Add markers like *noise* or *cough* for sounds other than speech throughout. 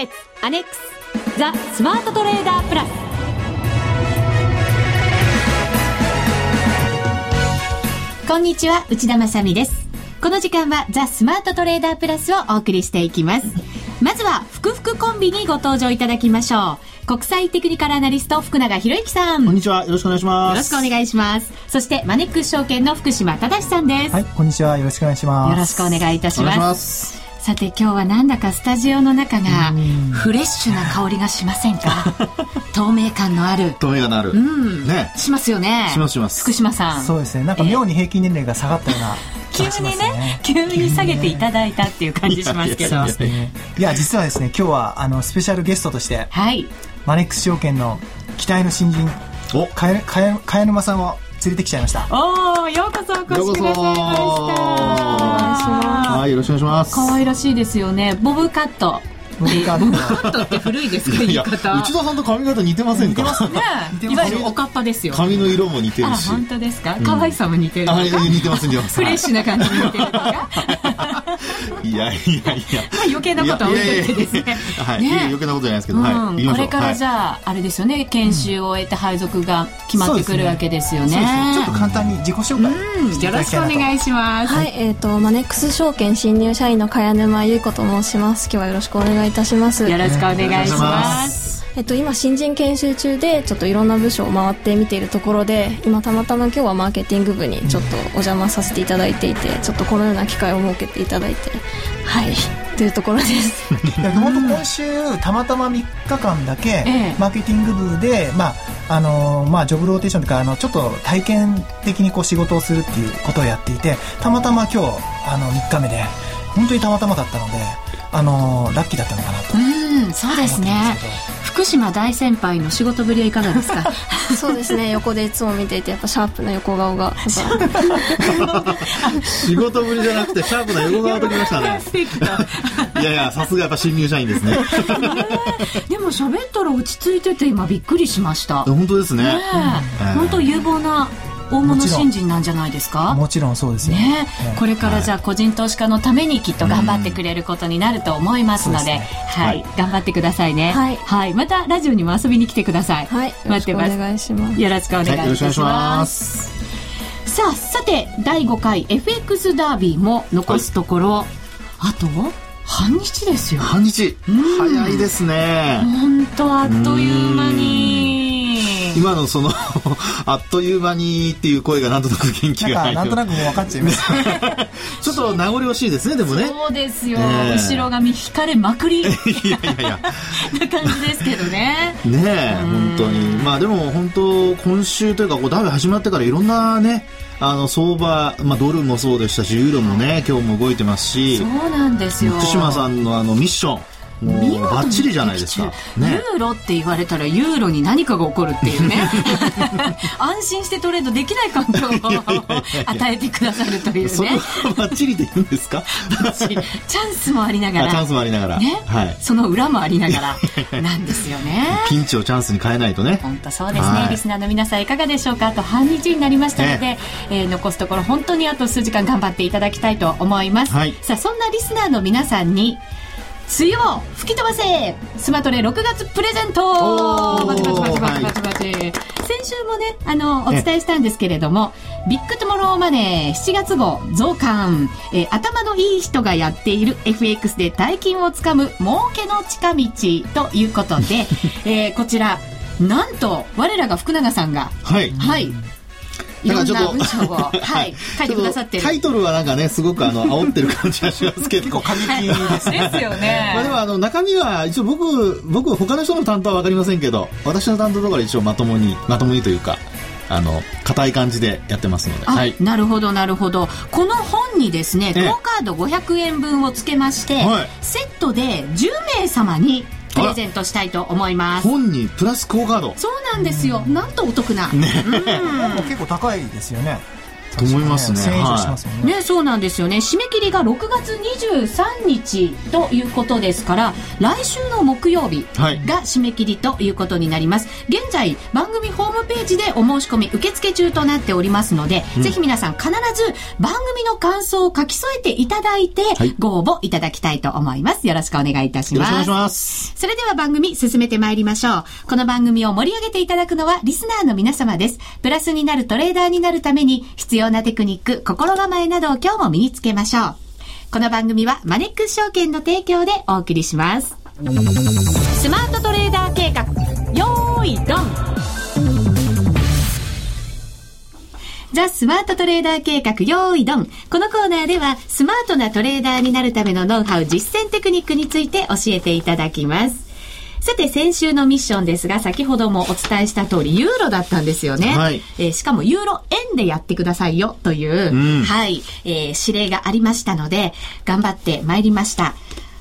決アネックスザ・スマートトレーダープラス。こんにちは内田まさです。この時間はザ・スマートトレーダープラスをお送りしていきます。まずは福福コンビにご登場いただきましょう。国際テクニカルアナリスト福永博之さん。こんにちはよろしくお願いします。よろしくお願いします。そしてマネックス証券の福島正さんです。はいこんにちはよろしくお願いします。よろしくお願いいたしますさて今日はなんだかスタジオの中がフレッシュな香りがしませんか？*laughs* 透明感のある。透明感のある、うん、ね。しますよね。しますします。福島さん。そうですね。なんか妙に平均年齢が下がったような、*laughs* 急にね急に下げていただいたっていう感じしますけど。*laughs* いや実はですね今日はあのスペシャルゲストとしてはい。マネックス証券の期待の新人お。かやかやかや沼さんを連れてきちゃいました。おおようこそお越しくださいました。はいよろしくお願いします。可愛らしいですよね。ボブカットボブカットって古いですか言い方。内田さんと髪型似てませんかね。いわゆるおかっぱですよ。髪の色も似てるし。本当ですか？可愛さも似てる似てます似てます。フレッシュな感じに似てるとか？い。やいやいや、余計なことは置いといてですね。はい。余計なことじゃないですけど、はい、これからじゃあ、あれですよね。研修を終えて配属が決まってくるわけですよね,、ちょっと簡単に自己紹介よろしくお願いします。はい。えっ、とマネックス証券新入社員の茅沼優子と申します。今日はよろしくお願いいたします。よろしくお願いします。えっと、今新人研修中でちょっといろんな部署を回って見ているところで今たまたま今日はマーケティング部にちょっとお邪魔させていただいていてちょっとこのような機会を設けていただいてはい。というところです。本当今週たまたま3日間だけマーケティング部で、まああのまあ、ジョブローテーションというかあのちょっと体験的にこう仕事をするっていうことをやっていてたまたま今日あの3日目で本当にたまたまだったのであのラッキーだったのかなとうんそうですね。福島大先輩の仕事ぶりはいかがですか？*laughs* *laughs* そうですね横でいつも見ていてやっぱシャープな横顔が仕事ぶりじゃなくてシャープな横顔 *laughs* ときましたね。いやいやさすがやっぱ新入社員ですね。でも喋ったら落ち着いてて今びっくりしました。本当ですね。ね、本当有望な大物新人なんじゃないですか？もちろんそうですよ。ね、ね、これからじゃあ個人投資家のためにきっと頑張ってくれることになると思いますので、ね、はい、頑張ってくださいね、はい、はい、またラジオにも遊びに来てください。はい。待ってます。お願いします。よろしくお願いします、さあさて第5回 FX ダービーも残すところ、はい、あと半日ですよ。半日、早いですね。本当あっという間に今のその *laughs* あっという間にっていう声がなんとなく元気がなんとなくもう分かっちゃいます。*laughs* ちょっと名残惜しいですねでもね。そうですよ、え。ー、後ろ髪引かれまくり。*laughs* いやいやいや。な感じですけどね。ねえ本当に。まあでも本当今週というかこうダービー始まってからいろんなねあの相場、まあ、ドルもそうでしたしユーロもね今日も動いてますし。そうなんですよ。福島さんのあのミッションもうバッチリじゃないですか、ね、ユーロって言われたらユーロに何かが起こるっていうね。*laughs* 安心してトレードできない環境を *laughs* 与えてくださるというね。それはバッチリで言うんですか？チャンスもありながら。チャンスもありながら、ね。はい、その裏もありながら *laughs* なんですよね。ピンチをチャンスに変えないとね。本当そうですね、リスナーの皆さんいかがでしょうか？あと半日になりましたので、ね。えー、残すところ本当にあと数時間頑張っていただきたいと思います、はい、さあそんなリスナーの皆さんに梅雨を吹き飛ばせ。スマトレ6月プレゼント。バチバチバチバチバチバチ、はい、先週もねあのお伝えしたんですけれどもビッグトゥモローマネー7月号増刊、えー、頭のいい人がやっている FX で大金をつかむ儲けの近道ということで、*laughs* えー、こちらなんと我らが福永さんがはい、はいいろんな文章を、*laughs* はい、書いてくださってる。タイトルはなんかね、すごくあの、煽ってる感じがしますけど。*laughs* 結構過激ですね。ですよね。*laughs* まあでもあの、中身は、一応僕、僕、他の人の担当はわかりませんけど、私の担当とかで一応まともに、まともにというか、あの硬い感じでやってますので、はい、なるほどなるほどこの本にですねクオカード500円分をつけまして、はい、セットで10名様にプレゼントしたいと思います。本にプラス高カード。そうなんですよ、なんとお得な、ね、うん、結構高いですよねと思いますね。はい、ね、そうなんですよね。締め切りが6月23日ということですから、来週の木曜日が締め切りということになります。現在、番組ホームページでお申し込み受付中となっておりますので、うん、ぜひ皆さん必ず番組の感想を書き添えていただいて、ご応募いただきたいと思います。よろしくお願いいたします。よろしくお願いします。それでは番組進めてまいりましょう。この番組を盛り上げていただくのはリスナーの皆様です。プラスになるトレーダーになるために必要なテクニック、心構えなどを今日も身につけましょう。この番組はマネックス証券の提供でお送りします。スマートトレーダー計画、よーいドンザ・スマートトレーダー計画、用意ドン。このコーナーでは、スマートなトレーダーになるためのノウハウ、実践テクニックについて教えていただきます。さて、先週のミッションですが、先ほどもお伝えした通り、ユーロだったんですよね。はい、えー、しかも、ユーロ円でやってくださいよ、という、うん、はい、えー、指令がありましたので、頑張ってまいりました。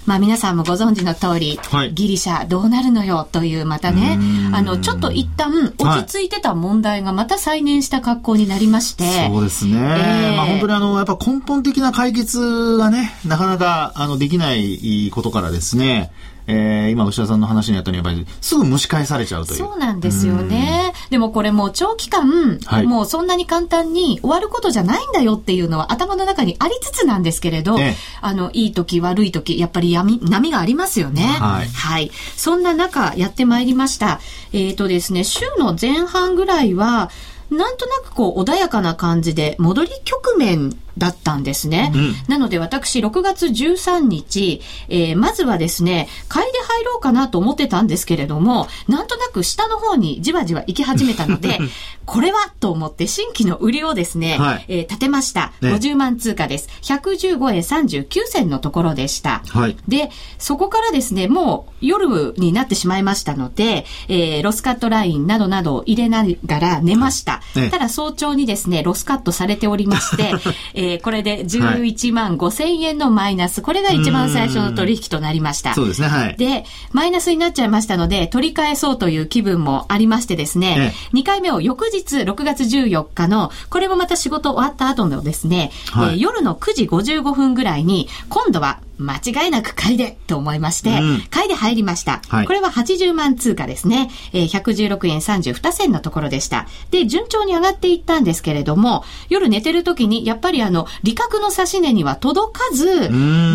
まあ皆さんもご存知の通り、はい、ギリシャどうなるのよというまたね、あの、ちょっと一旦落ち着いてた問題がまた再燃した格好になりまして。はい、そうですね。えー、まあ本当にあの、やっぱ根本的な解決がね、なかなかあの、できないことからですね、えー、今、牛田さんの話にあったように、やっぱりすぐ蒸し返されちゃうという。そうなんですよね。でもこれもう長期間、はい、もうそんなに簡単に終わることじゃないんだよっていうのは頭の中にありつつなんですけれど、ええ、あの、いい時、悪い時、やっぱり闇、波がありますよね。はい。はい。そんな中、やってまいりました。えっ、ー、とですね、週の前半ぐらいは、なんとなくこう穏やかな感じで戻り局面だったんですね。うん、なので私6月13日、えー、まずはですね、買いで入ろうかなと思ってたんですけれども、なんとなく下の方にじわじわ行き始めたので、*laughs* これはと思って新規の売りをですね、はい、えー、立てました。ね、50万通貨です。115円39銭のところでした。はい、で、そこからですね、もう夜になってしまいましたので、えー、ロスカットラインなどなどを入れながら寝ました。ね、ただ早朝にですね、ロスカットされておりまして、*laughs* えー、これで11万5千円のマイナス、これが一番最初の取引となりました。そうですね、はい。で、マイナスになっちゃいましたので、取り返そうという気分もありましてですね、え2回目を翌日、6月14日の、これもまた仕事終わった後のですね、はい、えー、夜の9時55分ぐらいに、今度は間違いなく買いでと思いまして、うん、買いで入りました。はい、これは80万通貨ですね。えー、116円32銭のところでした。で、順調に上がっていったんですけれども、夜寝てる時に、やっぱりあの、利確の指値には届かず、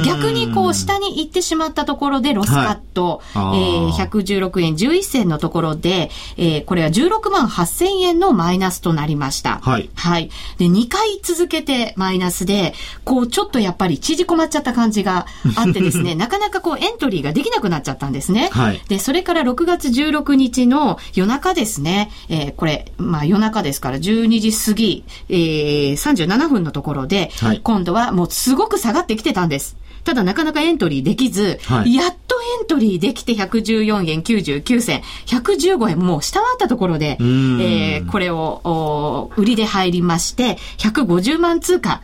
逆にこう下に行ってしまったところでロスカット、はい、えー、116円11銭のところで、えー、これは16万8000円のマイナスとなりました。はい。はい。で、2回続けてマイナスで、こうちょっとやっぱり縮こまっちゃった感じがあってですね、*laughs* なかなかこうエントリーができなくなっちゃったんですね。はい。で、それから6月16日の夜中ですね、えー、これ、まあ夜中ですから12時過ぎ、えー、37分のところで、はい、今度はもうすごく下がってきてたんです。ただなかなかエントリーできず、はい、やっとエントリーできて114円99銭、115円もう下回ったところで、えー、これを売りで入りまして、150万通貨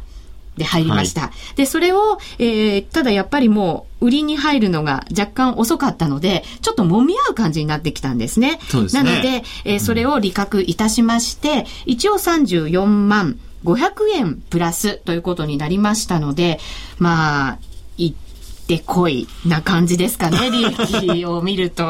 で入りました。はい、で、それを、えー、ただやっぱりもう、売りに入るのが若干遅かったので、ちょっと揉み合う感じになってきたんですね。すね。なので、えー、それを利確いたしまして、一応34万500円プラスということになりましたので、まあ、行ってこいな感じですかね、利益を見ると。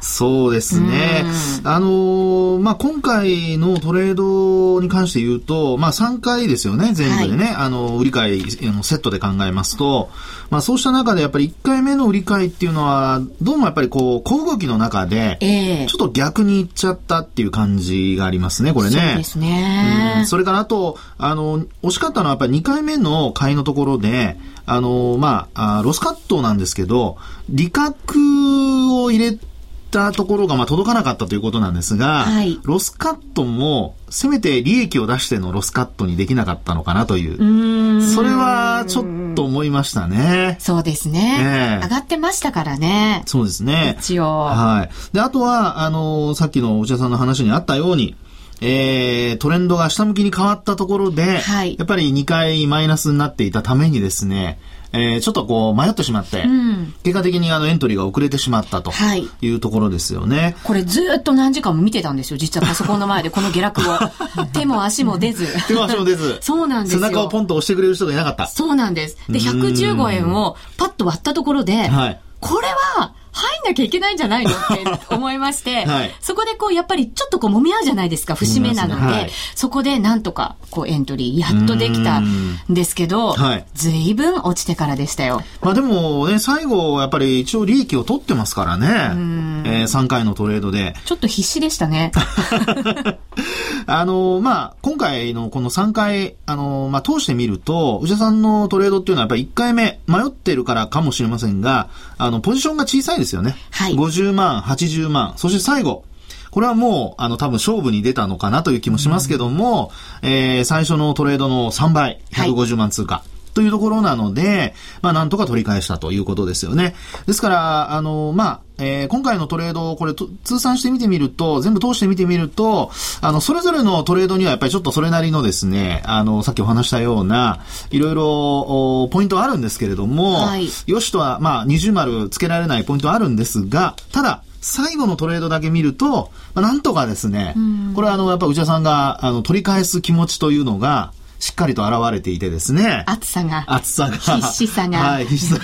そうですね。あのー、まあ、今回のトレードに関して言うと、まあ、3回ですよね、全部でね。はい、あの、売り買いのセットで考えますと、まあ、そうした中でやっぱり1回目の売り買いっていうのは、どうもやっぱりこう、小動きの中で、ちょっと逆にいっちゃったっていう感じがありますね、これね。そうですね。うん、それからあと、あの、惜しかったのはやっぱり2回目の買いのところで、あの、まあ、あロスカットなんですけど、利確を入れったところがまあ届かなかったということなんですが、はい、ロスカットもせめて利益を出してのロスカットにできなかったのかなという。うそれはちょっと思いましたね。そうですね。えー、上がってましたからね。そうですね。一応。はい。で、あとは、あの、さっきのお茶さんの話にあったように、えー、トレンドが下向きに変わったところで、はい、やっぱり2回マイナスになっていたためにですね、えー、ちょっとこう迷ってしまって、うん、結果的にあのエントリーが遅れてしまったというところですよね。はい、これずっと何時間も見てたんですよ。実はパソコンの前でこの下落を。*laughs* 手も足も出ず。手も足も出ず。*laughs* そうなんですよ。背中をポンと押してくれる人がいなかった。そうなんです。で、115円をパッと割ったところで、はい、これは入んなきゃいけないんじゃないのって思いまして、*laughs* はい、そこでこう、やっぱりちょっとこう揉み合うじゃないですか、節目なので、ねはい、そこでなんとかこうエントリーやっとできたんですけど、はい、随分落ちてからでしたよ。まあでもね、最後やっぱり一応利益を取ってますからね、えー、3回のトレードで。ちょっと必死でしたね。*laughs* あの、まあ、今回のこの3回、あの、まあ、通してみると、内田さんのトレードっていうのはやっぱり1回目迷ってるからかもしれませんが、あの、ポジションが小さいですよね。はい。50万、80万、そして最後、これはもう、あの、多分勝負に出たのかなという気もしますけども、うん、えー、最初のトレードの3倍、150万通貨。はいというところなので、まあ、なんとか取り返したということですよね。ですから、あの、まあ、えー、今回のトレードをこれ通算してみてみると、全部通してみてみると、あの、それぞれのトレードにはやっぱりちょっとそれなりのですね、あの、さっきお話したような、いろいろ、ポイントはあるんですけれども、はい、よしとは、まあ、二重丸つけられないポイントはあるんですが、ただ、最後のトレードだけ見ると、まあ、なんとかですね、これはあの、やっぱ内田さんが、あの、取り返す気持ちというのが、しっかりと現れていてですね。暑さが。暑さが。必死さが。はい、必死さ。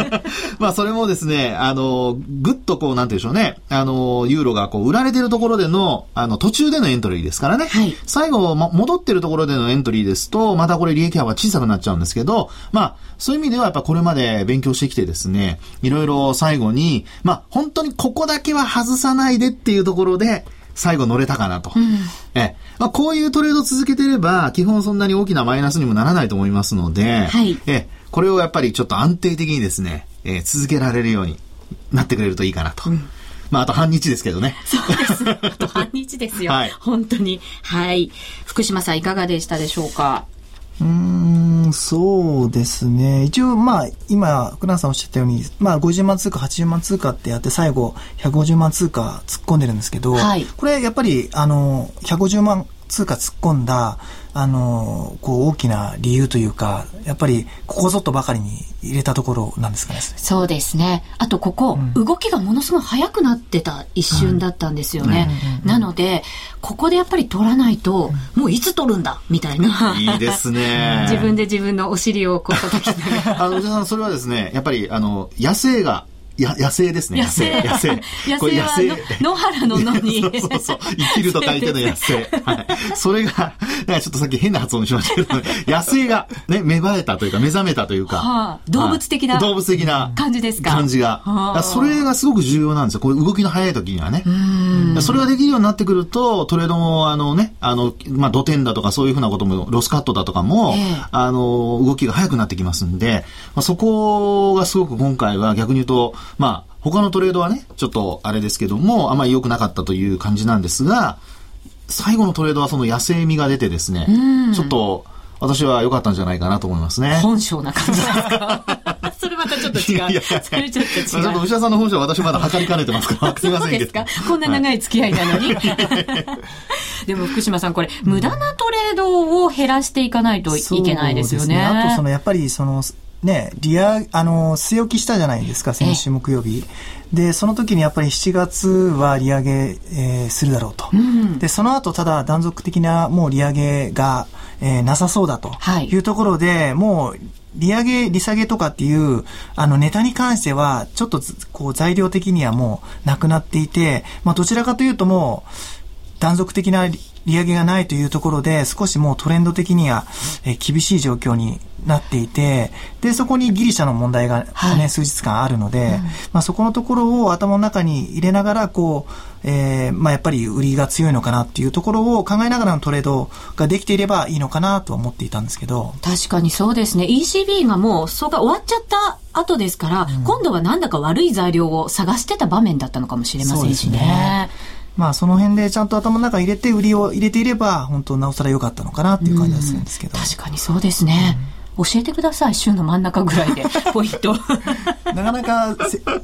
*laughs* まあ、それもですね、あの、ぐっとこう、なんていうんでしょうね、あの、ユーロがこう、売られてるところでの、あの、途中でのエントリーですからね。はい。最後、ま、戻ってるところでのエントリーですと、またこれ利益幅小さくなっちゃうんですけど、まあ、そういう意味ではやっぱこれまで勉強してきてですね、いろいろ最後に、まあ、本当にここだけは外さないでっていうところで、最後乗れたかなと。うん、え、まあ、こういうトレード続けてれば、基本そんなに大きなマイナスにもならないと思いますので、はい、え、これをやっぱりちょっと安定的にですね、えー、続けられるようになってくれるといいかなと。うんまあ、あと半日ですけどね。そうです。*laughs* あと半日ですよ。はい。本当に。はい。福島さんいかがでしたでしょうか？うん、そうですね。一応、まあ、今、福永さんおっしゃったように、まあ、50万通貨、80万通貨ってやって、最後、150万通貨突っ込んでるんですけど、はい、これ、やっぱり、あの、150万通貨突っ込んだ、あの、こう大きな理由というか、やっぱりここぞとばかりに入れたところなんですかね。そうですね。あとここ、うん、動きがものすごい速くなってた一瞬だったんですよね。なので、ここでやっぱり取らないと、もういつ取るんだみたいな。いいですね。*laughs* 自分で自分のお尻をこう叩きながら。あの、さん、それはですね、やっぱり、あの、野生がや野生ですね。野生。野生。野生は野原の野に。*laughs* そうそうそう。生きると書いての野生。*laughs* はい。それが、なんかちょっとさっき変な発音しましたけど、ね、野生がね、芽生えたというか、目覚めたというか。はあ、動物的な。動物的な。感じですか？感じが。はあ、それがすごく重要なんですよ。こういう動きの速い時にはね。それができるようになってくると、トレードも、あのね、あの、まあ、土点だとかそういうふうなことも、ロスカットだとかも、えー、あの、動きが速くなってきますんで、まあ、そこがすごく今回は逆に言うと、まあ、他のトレードはね、ちょっとあれですけども、あまり良くなかったという感じなんですが、最後のトレードはその野生味が出てですね、ちょっと、私は良かったんじゃないかなと思いますね。本性な感じですか？*laughs* それまたちょっと違う。いやいやそれちょっと違う。ちょっと牛田さんの本性は私まだ測りかねてますから、*laughs* すみませんけど。そうですかこんな長い付き合いなのに。*laughs* でも福島さん、これ、無駄なトレードを減らしていかないといけないですよね。ねあと、その、やっぱり、その、ね、リア、あの、据え置きしたじゃないですか、先週木曜日。で、その時にやっぱり7月は利上げ、えー、するだろうと。うん、で、その後、ただ断続的なもう利上げが、えー、なさそうだというところで、はい、もう、利上げ、利下げとかっていう、あの、ネタに関しては、ちょっと、こう、材料的にはもう、なくなっていて、まあ、どちらかというともう、断続的な利上げがないというところで、少しもうトレンド的には、えー、厳しい状況になっていて、で、そこにギリシャの問題がね、はい、数日間あるので、うん、まあそこのところを頭の中に入れながら、こう、えー、まあやっぱり売りが強いのかなっていうところを考えながらのトレードができていればいいのかなと思っていたんですけど。確かにそうですね。ECB がもう、そが終わっちゃった後ですから、うん、今度はなんだか悪い材料を探してた場面だったのかもしれませんしね。まあその辺でちゃんと頭の中入れて売りを入れていれば本当なおさら良かったのかなっていう感じがするんですけど、確かにそうですね、教えてください、週の真ん中ぐらいで、*laughs* ポイント。なかなか、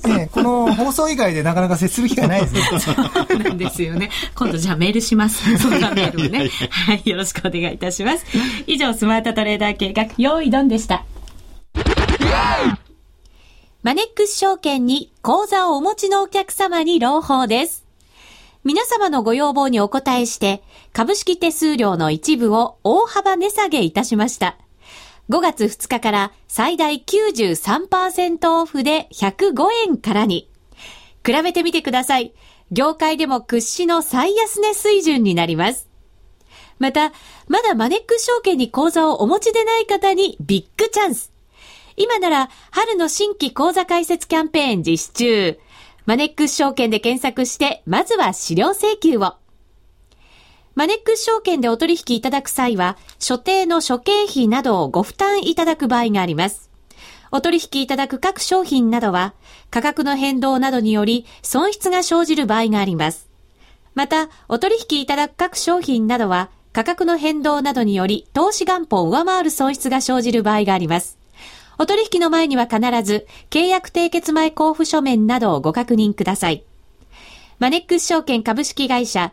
ね、この放送以外でなかなか接する機会ないですね。そうなんですよね。今度じゃあメールします。そんなメールをね。はい、よろしくお願いいたします。以上、スマートトレーダー計画、用意ドンでした。マネックス証券に口座をお持ちのお客様に朗報です。皆様のご要望にお答えして、株式手数料の一部を大幅値下げいたしました。5月2日から最大93%オフで105円からに。比べてみてください。業界でも屈指の最安値水準になります。また、まだマネックス証券に口座をお持ちでない方にビッグチャンス。今なら春の新規口座開設キャンペーン実施中。マネックス証券で検索して、まずは資料請求を。マネックス証券でお取引いただく際は、所定の諸経費などをご負担いただく場合があります。お取引いただく各商品などは、価格の変動などにより損失が生じる場合があります。また、お取引いただく各商品などは、価格の変動などにより投資元本を上回る損失が生じる場合があります。お取引の前には必ず、契約締結前交付書面などをご確認ください。マネックス証券株式会社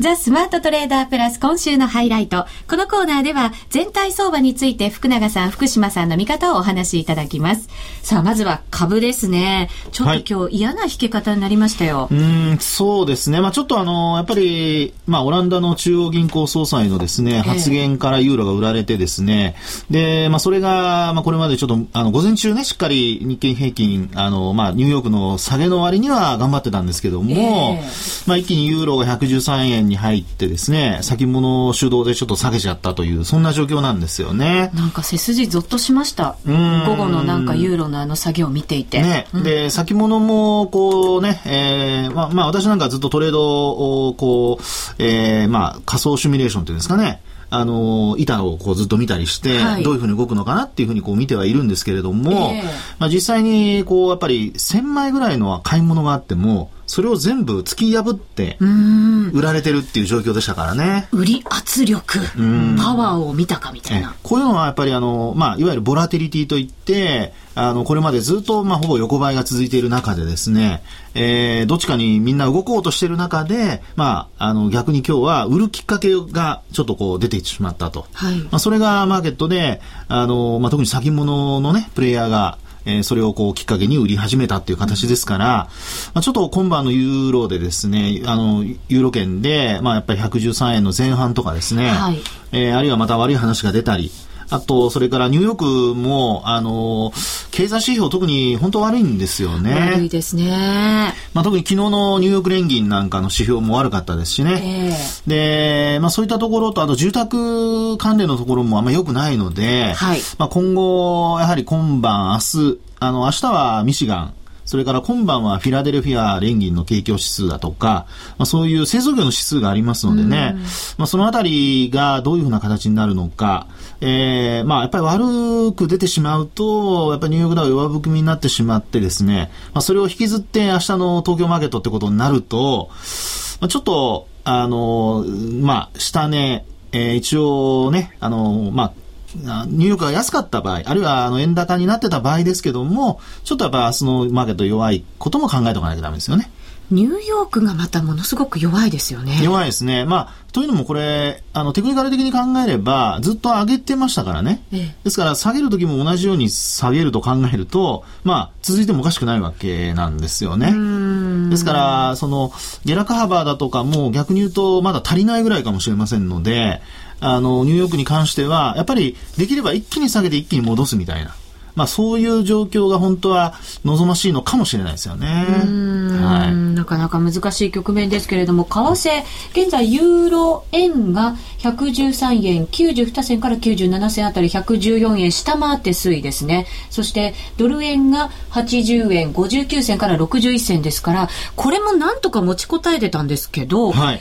ザ・スマートトレーダープラス今週のハイライト。このコーナーでは全体相場について福永さん、福島さんの見方をお話しいただきます。さあ、まずは株ですね。ちょっと今日嫌な引け方になりましたよ。はい、うん、そうですね。まあちょっとあの、やっぱり、まあオランダの中央銀行総裁のですね、発言からユーロが売られてですね、で、まあそれが、まあこれまでちょっと、あの、午前中ね、しっかり日経平均、あの、まあニューヨークの下げの割には頑張ってたんですけども、えー、まあ一気にユーロが113円に入ってですね、先物主導でちょっと下げちゃったという、そんな状況なんですよね。なんか背筋ゾッとしました。午後のなんかユーロのあの下げを見ていて。ね、うん、で、先物もこうね、えー、まあ、まあ私なんかずっとトレードをこう、えー、まあ仮想シミュレーションっていうんですかね、あの、板をこうずっと見たりして、はい、どういうふうに動くのかなっていうふうにこう見てはいるんですけれども、えー、まあ実際にこうやっぱり1000枚ぐらいの買い物があっても、それを全部突き破って売られてるっていう状況でしたからね。売り圧力、パワーを見たかみたいな。こういうのはやっぱりあの、まあ、いわゆるボラティリティといって、あの、これまでずっと、まあ、ほぼ横ばいが続いている中でですね、えー、どっちかにみんな動こうとしている中で、まあ、あの、逆に今日は売るきっかけがちょっとこう出てしまったと。はい。まあ、それがマーケットで、あの、まあ、特に先物のね、プレイヤーが、えー、それをこうきっかけに売り始めたっていう形ですから、まあ、ちょっと今晩のユーロでですね、あの、ユーロ圏で、まあやっぱり113円の前半とかですね、はい、えー、あるいはまた悪い話が出たり、あと、それからニューヨークも、あの、経済指標特に本当悪いんですよね。悪いですね。まあ特に昨日のニューヨーク連銀なんかの指標も悪かったですしね。えー、で、まあそういったところと、あと住宅関連のところもあんま良くないので、はい、まあ今後、やはり今晩、明日、あの、明日はミシガン、それから今晩はフィラデルフィア連銀の景況指数だとか、まあ、そういう製造業の指数がありますのでね、まあ、そのあたりがどういうふうな形になるのか、えー、まあ、やっぱり悪く出てしまうと、やっぱりニューヨークダウ弱含みになってしまってですね、まあ、それを引きずって明日の東京マーケットってことになると、まあ、ちょっと、あの、まあ、下値、えー、一応ね、あの、まあ、ニューヨークが安かった場合、あるいはあの円高になってた場合ですけども、ちょっとやっぱ明日のマーケット弱いことも考えておかなきゃダメですよね。ニューヨークがまたものすごく弱いですよね。弱いですね。まあ、というのもこれ、あの、テクニカル的に考えれば、ずっと上げてましたからね。ええ、ですから、下げる時も同じように下げると考えると、まあ、続いてもおかしくないわけなんですよね。ですから、その、下落幅だとかも逆に言うと、まだ足りないぐらいかもしれませんので、あの、ニューヨークに関しては、やっぱりできれば一気に下げて一気に戻すみたいな。まあ、そういう状況が本当は望ましいのかもしれないですよね。はい、なかなか難しい局面ですけれども、為替、現在ユーロ円が113円92銭から97銭あたり114円下回って推移ですね。そしてドル円が80円59銭から61銭ですから、これもなんとか持ちこたえてたんですけど、はい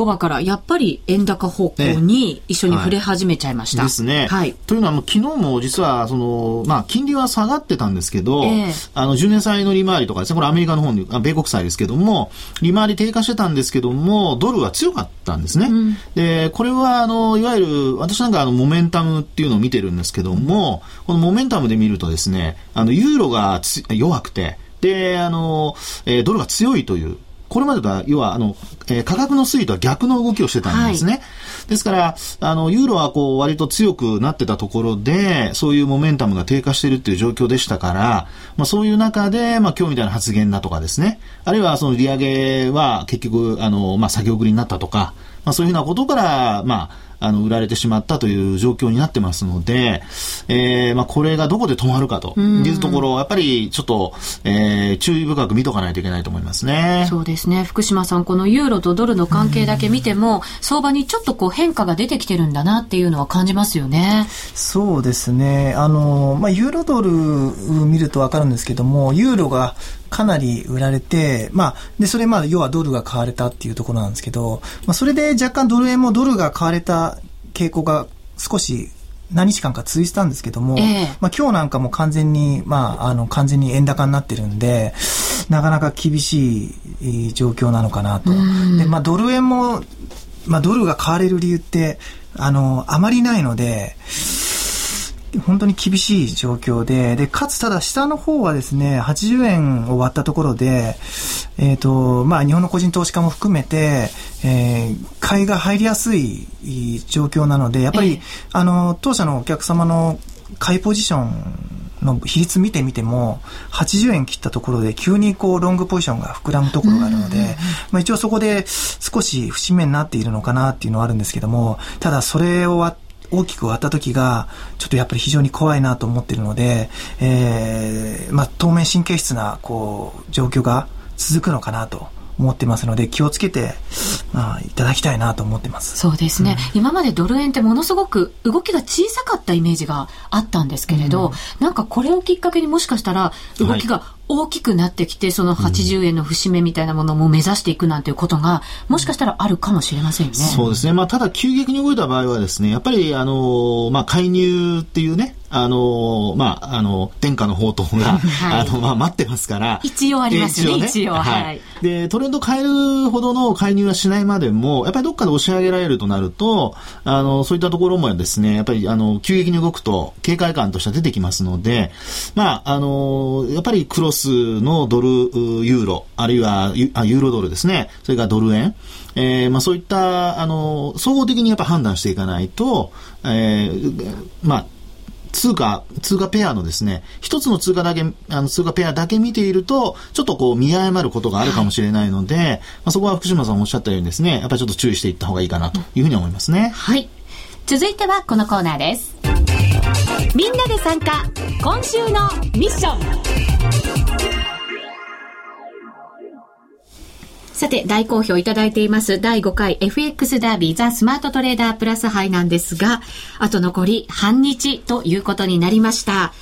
5話からやっぱり円高方向に一緒に触れ始めちゃいました。はい、ですね。はい。というのは、昨日も実は、その、まあ、金利は下がってたんですけど、えー、あの、10年債の利回りとかですね、これアメリカの方に、米国債ですけども、利回り低下してたんですけども、ドルは強かったんですね。うん、で、これは、あの、いわゆる、私なんかあの、モメンタムっていうのを見てるんですけども、このモメンタムで見るとですね、あの、ユーロが弱くて、で、あの、えー、ドルが強いという、これまでとは、要は、あの、えー、価格の推移とは逆の動きをしてたんですね。はい、ですから、あの、ユーロはこう、割と強くなってたところで、そういうモメンタムが低下しているっていう状況でしたから、まあそういう中で、まあ今日みたいな発言だとかですね、あるいはその利上げは結局、あの、まあ作業繰りになったとか、まあそういうふうなことから、まあ、あの、売られてしまったという状況になってますので、えー、まあ、これがどこで止まるかというところ、やっぱりちょっと、えー、注意深く見とかないといけないと思いますね。そうですね。福島さん、このユーロとドルの関係だけ見ても、相場にちょっとこう変化が出てきてるんだなっていうのは感じますよね。そうですね。あの、まあ、ユーロドル見るとわかるんですけども、ユーロがかなり売られて、まあ、で、それまあ、要はドルが買われたっていうところなんですけど、まあ、それで若干ドル円もドルが買われた傾向が少し何日間か続いてたんですけども、えー、まあ今日なんかも完全に、まあ、あの、完全に円高になってるんで、なかなか厳しい状況なのかなと。で、まあドル円も、まあドルが買われる理由って、あの、あまりないので、本当に厳しい状況で、で、かつただ下の方はですね、80円を割ったところで、えっ、ー、と、まあ日本の個人投資家も含めて、えー、買いが入りやすい状況なので、やっぱり、えあの、当社のお客様の買いポジションの比率見てみても、80円切ったところで急にこうロングポジションが膨らむところがあるので、まあ一応そこで少し節目になっているのかなっていうのはあるんですけども、ただそれを割って、大きく割った時が、ちょっとやっぱり非常に怖いなと思っているので、えー、まあ、当面神経質な、こう、状況が続くのかなと。思ってますので気をつけて、まあ、いただきたいなと思ってます。そうですね、うん、今までドル円ってものすごく動きが小さかったイメージがあったんですけれど、うん、なんかこれをきっかけにもしかしたら動きが大きくなってきて、その80円の節目みたいなものも目指していくなんていうことが、もしかしたらあるかもしれませんね。そうですね。まあ、ただ急激に動いた場合はですね、やっぱり、あの、まあ、介入っていうね、あの、まあ、あの、天下の宝刀が、はい、*laughs* あの、まあ、待ってますから。一応ありますね、一応、ね、はい。で、トレンド変えるほどの介入はしないまでも、やっぱりどっかで押し上げられるとなると、あの、そういったところもですね、やっぱり、あの、急激に動くと、警戒感としては出てきますので、まあ、あの、やっぱりクロスのドル、ユーロ、あるいはユーロドルですね、それからドル円、えー、まあそういった、あの、総合的にやっぱ判断していかないと、えー、まあ、通貨、通貨ペアのですね、一つの通貨だけ、あの、通貨ペアだけ見ていると、ちょっとこう見誤ることがあるかもしれないので、はい、まあ、そこは福島さんおっしゃったようにですね、やっぱりちょっと注意していった方がいいかなというふうに思いますね。はい。続いてはこのコーナーです。みんなで参加、今週のミッション。さて、大好評いただいています。第5回 FX ダービーザ・スマートトレーダープラス杯なんですが、あと残り半日ということになりました。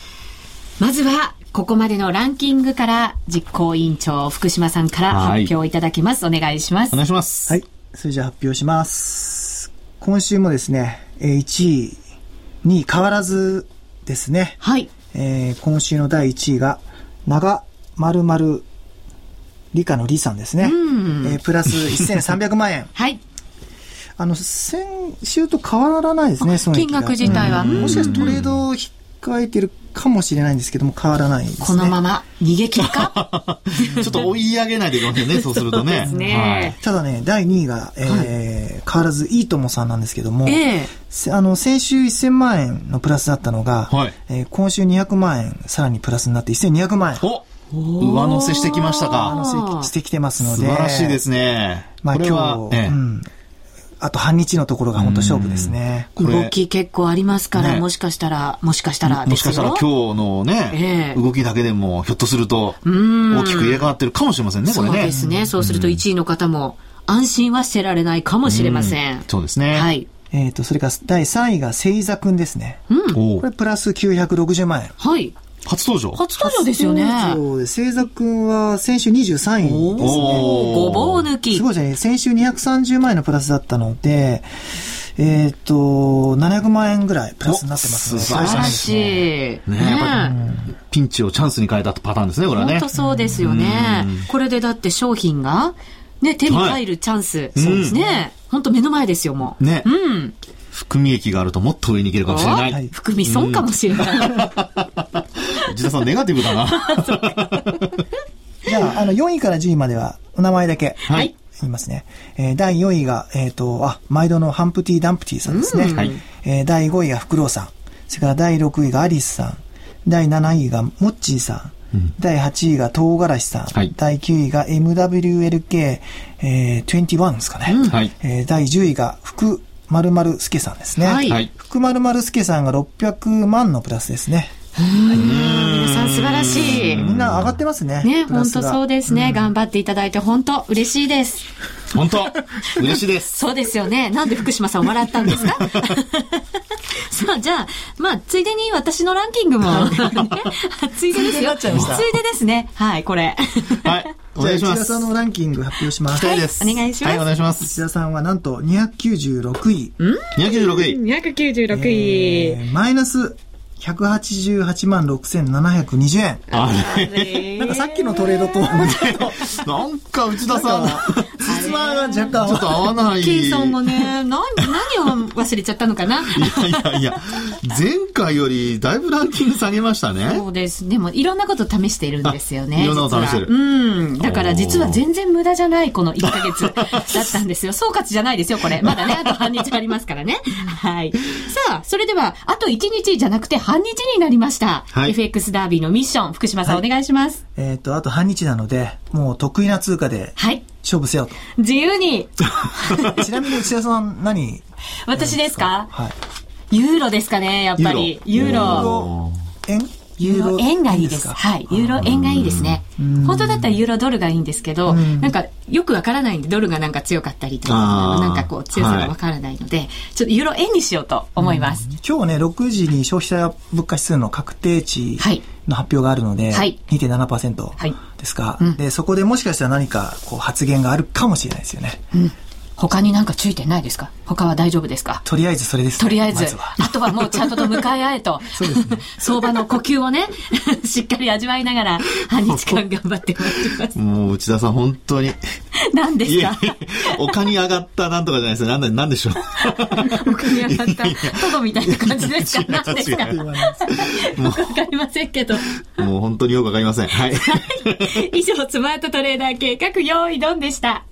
まずは、ここまでのランキングから実行委員長福島さんから発表いただきます。はい、お願いします。お願いします。はい。それじゃあ発表します。今週もですね、1位、2位変わらずですね。はい。えー、今週の第1位が、長〇〇理科の李さんですね。えー、プラス1300万円。*laughs* はい。あの、先週と変わらないですね、その金額自体は。もしかしてトレードを控えてるかもしれないんですけども、変わらないですね。このまま逃げ切るか？*laughs* ちょっと追い上げないといけませんね、そうするとね。そうねはい、ただね、第2位が、えー、変わらずいいともさんなんですけども、えー、あの、先週1000万円のプラスだったのが、はい、えー、今週200万円さらにプラスになって1200万円。お上乗せしてきましたか。上乗せしてきてますので。素晴らしいですね。まあ今日、ええ、うん。あと半日のところが本当勝負ですね。動き結構ありますから、ね、もしかしたら、もしかしたらもしかしたら今日のね、えー、動きだけでもひょっとすると大きく入れ替わってるかもしれませんね、これね。そうですね。そうすると1位の方も安心はしてられないかもしれません。うそうですね。はい。えっ、ー、と、それから第3位が星座くんですね。うん。これプラス960万円。はい。初登場初登場ですよね。そうで、星座くんは先週23位ですね。ごぼう抜き。すごいじゃない先週230万円のプラスだったので、えっ、ー、と、700万円ぐらいプラスになってますね。素晴らしい。ねねやっぱピンチをチャンスに変えたパターンですね、これはね。本当そうですよね。これでだって商品が、ね、手に入るチャンス。はい、そうですね。本当目の前ですよ、もう。ね。うん。含み益があるともっと上に行けるかもしれない。含み損かもしれない。*laughs* 内田さん、ネガティブだな。*laughs* じゃあ、あの、4位から10位までは、お名前だけ。はい。言いますね。えー、第4位が、えっ、ー、と、あ、毎度のハンプティ・ダンプティさんですね。はい。えー、第5位がフクロウさん。それから第6位がアリスさん。第7位がモッチーさん。うん、第8位が唐辛子さん。はい、第9位が MWLK、えー、21ですかね。うん、はい、えー、第10位が福丸々助さんですね。はい。福丸々助さんが600万のプラスですね。はい、皆さん素晴らしい。みんな上がってますね。ね、本当そうですね。頑張っていただいて本当嬉しいです。本当嬉しいです。*laughs* そうですよね。なんで福島さんをもらったんですか？*laughs* さあ、じゃあ、まあ、ついでに私のランキングも、ね、*laughs* ついでですよ。ついでですね。はい、これ。はい。お願いします。内田さんのランキング発表します。はい。お願いします。はい、お願いします。内田さんはなんと296位。ん ?296 位。296位。えー、マイナス188万6720円。あれなんかさっきのトレードと、*laughs* なんか内田さん、実はが若干。ちょっと合わない。計算がね、何、何を忘れちゃったのかな。いやいやいや、前回よりだいぶランキング下げましたね。そうです。でもいろんなこと試してるんですよね。*laughs* いろんなこと試してる。うん。だから実は全然無駄じゃないこの1ヶ月 *laughs* だったんですよ。総括じゃないですよ、これ。まだね、あと半日ありますからね。はい。さあ、それでは、あと1日じゃなくて半日になりました。はい、FX ダービーのミッション、福島さん、はい、お願いします。えっ、と、あと半日なので、もう得意な通貨で、はい。勝負せよと。自由に。*laughs* ちなみに内田さん何？私ですか？はい。ユーロですかね、やっぱり。ユーロ。円？ユーロ円がいいです。はい。ユーロ円がいいですね。本当だったらユーロドルがいいんですけど、なんかよくわからないんで、ドルがなんか強かったりとか、なんかこう強さがわからないので、ちょっとユーロ円にしようと思います。今日ね、6時に消費者物価指数の確定値の発表があるので、はい、2.7%ですか、で、そこでもしかしたら何かこう発言があるかもしれないですよね。うん他になんか注意点ないですか？他は大丈夫ですか？とりあえずそれです、ね、とりあえず。ずあとはもうちゃんとと向かい合えと。そうですね。相場の呼吸をね、しっかり味わいながら、半日間頑張ってもらってます。もう内田さん本当に。何ですか？丘に上がったなんとかじゃないですなんなんでしょう丘に上がったトドみたいな感じですか？何ですか？もう *laughs* わかりませんけど。もう本当によくわかりません。はい。以上、スマートトレーダー計画用意ドンでした。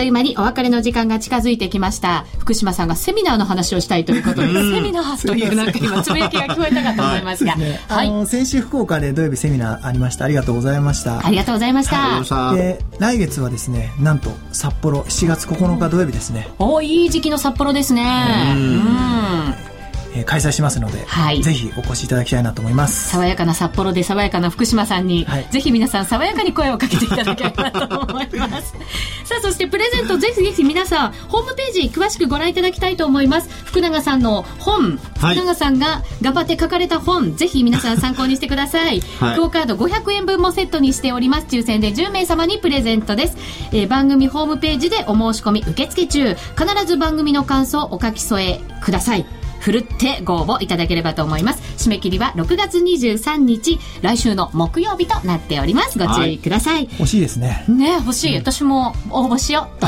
という間にお別れの時間が近づいてきました。福島さんがセミナーの話をしたいということで、セミナーというなんか今、つぶやきが聞こえたかと思いますが。ね、はい。あの、先週福岡で土曜日セミナーありました。ありがとうございました。ありがとうございました。で、来月はですね、なんと札幌7月9日土曜日ですね。おいい時期の札幌ですね。うん。えー、開催しますので、はい、ぜひお越しいただきたいなと思います。爽やかな札幌で爽やかな福島さんに、はい、ぜひ皆さん爽やかに声をかけていただければと思います。*laughs* さあそしてプレゼントぜひぜひ皆さんホームページ詳しくご覧いただきたいと思います。福永さんの本、福永さんが頑張って書かれた本ぜひ皆さん参考にしてください、*laughs* はい、クオカード500円分もセットにしております。抽選で10名様にプレゼントです、えー、番組ホームページでお申し込み受付中。必ず番組の感想お書き添えくださいふるってご応募いただければと思います。締め切りは6月23日来週の木曜日となっております。ご注意ください、欲しいですね。ね欲しい、うん、私も応募しよう。と。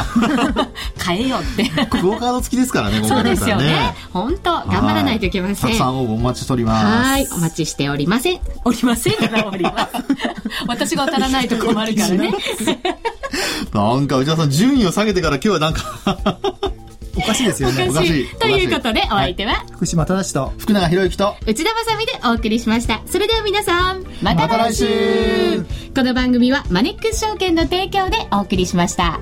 *laughs* 変えようって。クオカード付きですからねそうですよね。本当頑張らないといけません。たくさん応募お待ちしております。はい。お待ちしておりません。おりません。からおります。*laughs* 私が当たらないと困るからね。*laughs* なんか内田さん順位を下げてから今日はなんかおかしいですよね。おかしい。ということで、お相手は、福島正と福永博之と内田まさみでお送りしました。それでは皆さん、また来週この番組はマネックス証券の提供でお送りしました。